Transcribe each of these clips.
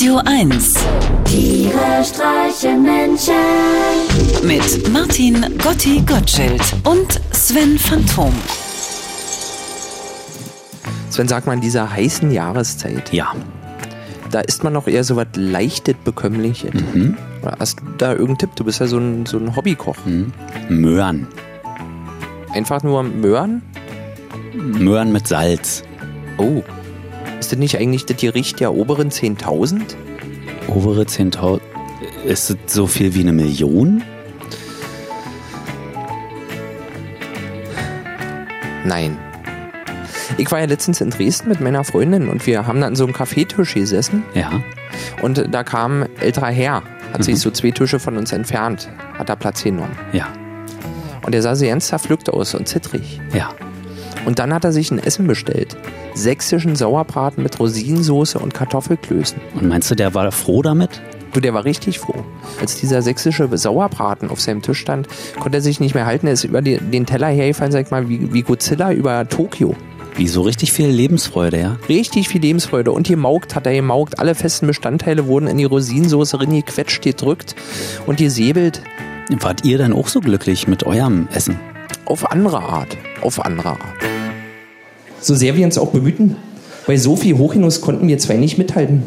Radio 1 Tiere streichen Menschen. mit Martin Gotti Gottschild und Sven Phantom. Sven, sag mal, in dieser heißen Jahreszeit, Ja. da isst man noch eher so was leichtes, bekömmliches. Mhm. Oder Hast du da irgendeinen Tipp? Du bist ja so ein, so ein Hobbykoch. Mhm. Möhren. Einfach nur Möhren? Möhren mit Salz. Oh. Ist das nicht eigentlich das Gericht der oberen 10.000? Obere 10.000. Ist es so viel wie eine Million? Nein. Ich war ja letztens in Dresden mit meiner Freundin und wir haben da an so einem Kaffeetisch gesessen Ja. und da kam ein älterer Herr, hat sich so zwei Tische von uns entfernt, hat da Platz genommen. Ja. Und der sah so ganz zerpflückt aus und zittrig. Ja. Und dann hat er sich ein Essen bestellt. Sächsischen Sauerbraten mit Rosinensoße und Kartoffelklößen. Und meinst du, der war froh damit? Du, der war richtig froh. Als dieser sächsische Sauerbraten auf seinem Tisch stand, konnte er sich nicht mehr halten. Er ist über die, den Teller hergefallen, sag ich mal, wie, wie Godzilla über Tokio. Wie so richtig viel Lebensfreude, ja? Richtig viel Lebensfreude. Und gemaugt hat er gemaugt. Alle festen Bestandteile wurden in die Rosinensoße reingequetscht, gedrückt und gesäbelt. Wart ihr dann auch so glücklich mit eurem Essen? Auf andere Art. Auf andere Art. So sehr wir uns auch bemühten, bei so viel Hochgenuss konnten wir zwei nicht mithalten.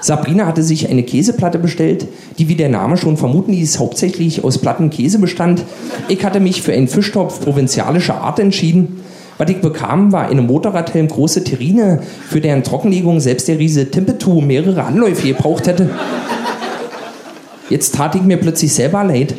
Sabrina hatte sich eine Käseplatte bestellt, die, wie der Name schon vermuten ließ, hauptsächlich aus platten Käse bestand. Ich hatte mich für einen Fischtopf provinzialischer Art entschieden. Was ich bekam, war eine Motorradhelm große Terrine, für deren Trockenlegung selbst der Riese Timpetu mehrere Anläufe gebraucht hätte. Jetzt tat ich mir plötzlich selber leid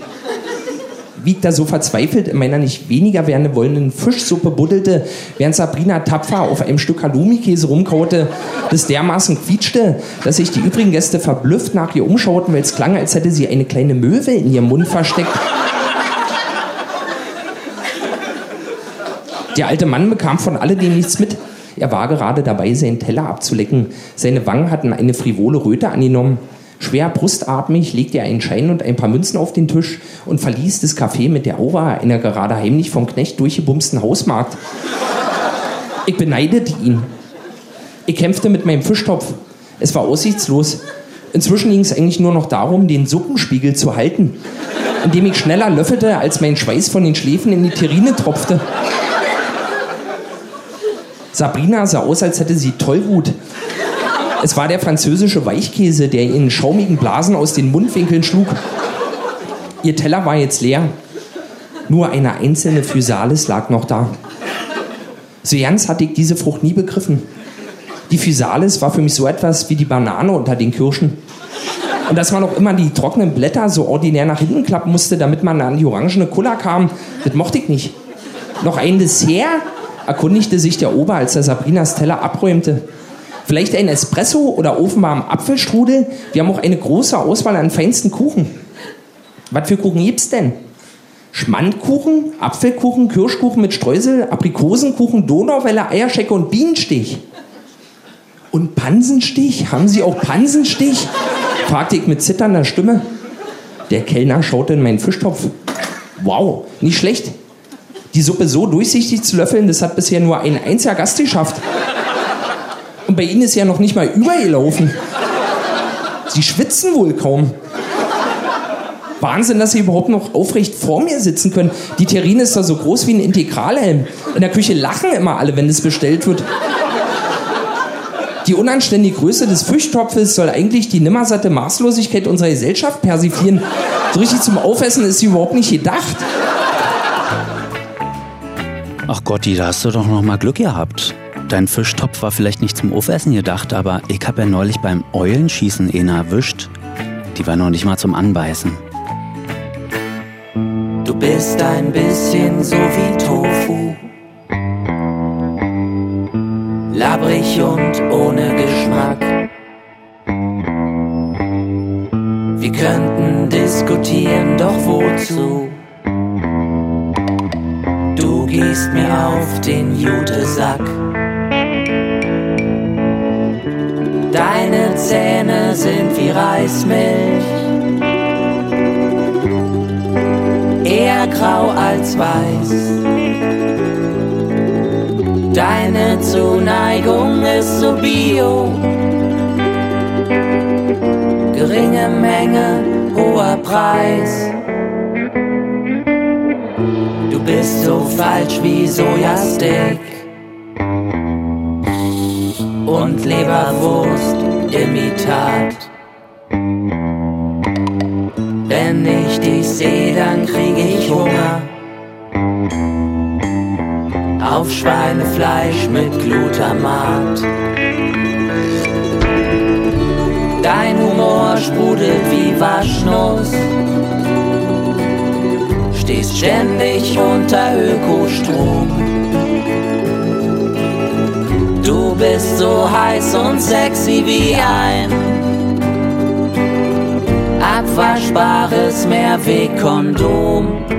wie ich da so verzweifelt in meiner nicht weniger werden wollenden Fischsuppe buddelte, während Sabrina tapfer auf einem Stück Halloumi-Käse rumkaute, das dermaßen quietschte, dass sich die übrigen Gäste verblüfft nach ihr umschauten, weil es klang, als hätte sie eine kleine Möwe in ihrem Mund versteckt. Der alte Mann bekam von alledem nichts mit. Er war gerade dabei, seinen Teller abzulecken. Seine Wangen hatten eine frivole Röte angenommen. Schwer brustatmig legte er einen Schein und ein paar Münzen auf den Tisch und verließ das Café mit der Aura einer gerade heimlich vom Knecht durchgebumsten Hausmarkt. Ich beneidete ihn. Ich kämpfte mit meinem Fischtopf. Es war aussichtslos. Inzwischen ging es eigentlich nur noch darum, den Suppenspiegel zu halten, indem ich schneller löffelte, als mein Schweiß von den Schläfen in die Terrine tropfte. Sabrina sah aus, als hätte sie Tollwut. Es war der französische Weichkäse, der in schaumigen Blasen aus den Mundwinkeln schlug. Ihr Teller war jetzt leer. Nur eine einzelne Physalis lag noch da. So ganz hatte ich diese Frucht nie begriffen. Die Physalis war für mich so etwas wie die Banane unter den Kirschen. Und dass man auch immer die trockenen Blätter so ordinär nach hinten klappen musste, damit man an die orangene Kulla kam, das mochte ich nicht. Noch ein Dessert? erkundigte sich der Ober, als er Sabrinas Teller abräumte. Vielleicht ein Espresso oder ofenwarmen Apfelstrudel? Wir haben auch eine große Auswahl an feinsten Kuchen. Was für Kuchen gibt's denn? Schmandkuchen, Apfelkuchen, Kirschkuchen mit Streusel, Aprikosenkuchen, Donauwelle, Eierschecke und Bienenstich. Und Pansenstich? Haben Sie auch Pansenstich? fragte ich mit zitternder Stimme. Der Kellner schaute in meinen Fischtopf. Wow, nicht schlecht. Die Suppe so durchsichtig zu löffeln, das hat bisher nur ein einziger Gast geschafft. Und bei Ihnen ist ja noch nicht mal übergelaufen. Sie schwitzen wohl kaum. Wahnsinn, dass Sie überhaupt noch aufrecht vor mir sitzen können. Die Terrine ist doch so groß wie ein Integralhelm. In der Küche lachen immer alle, wenn es bestellt wird. Die unanständige Größe des Fischtopfes soll eigentlich die nimmersatte Maßlosigkeit unserer Gesellschaft persiflieren. So richtig zum Aufessen ist sie überhaupt nicht gedacht. Ach Gotti, da hast du doch noch mal Glück gehabt. Dein Fischtopf war vielleicht nicht zum Aufessen gedacht, aber ich hab ja neulich beim Eulenschießen eine erwischt. Die war noch nicht mal zum Anbeißen. Du bist ein bisschen so wie Tofu. Labrig und ohne Geschmack. Wir könnten diskutieren, doch wozu? Du gehst mir auf den Jutesack. Deine Zähne sind wie Reismilch. Eher grau als weiß. Deine Zuneigung ist so bio. Geringe Menge, hoher Preis. Du bist so falsch wie Sojasteak und Leberwurst Imitat. Wenn ich dich sehe, dann krieg ich Hunger. Auf Schweinefleisch mit Glutamat. Dein Humor sprudelt wie Waschnuss. Stehst ständig unter Ökostrom. Bist so heiß und sexy wie ein abwaschbares Mehrwegkondom.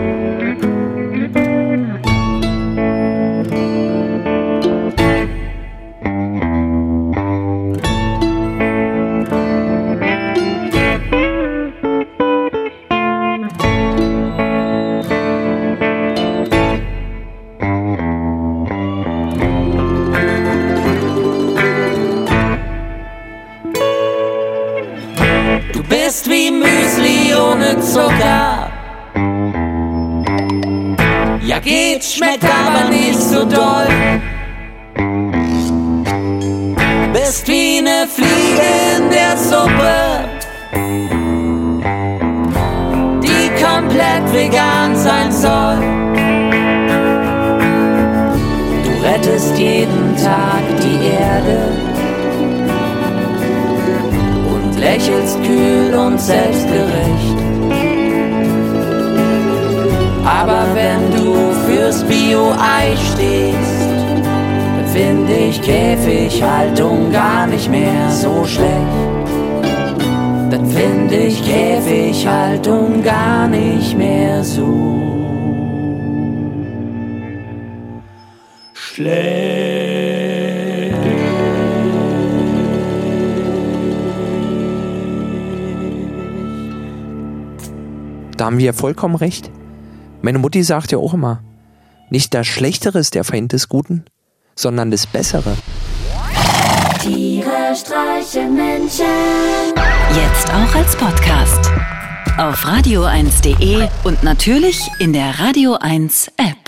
Zucker. Ja, geht, schmeckt aber nicht so doll. Bist wie ne Fliege in der Suppe, die komplett vegan sein soll. Du rettest jeden Tag die Erde und lächelst kühl und selbstgerecht. Aber wenn du fürs Bio-Ei stehst, dann finde ich Käfighaltung gar nicht mehr so schlecht. Dann finde ich Käfighaltung gar nicht mehr so schlecht. Da haben wir vollkommen recht. Meine Mutti sagt ja auch immer, nicht das Schlechtere ist der Feind des Guten, sondern das Bessere. Tiere streichen Menschen. Jetzt auch als Podcast. Auf radio1.de und natürlich in der Radio 1 App.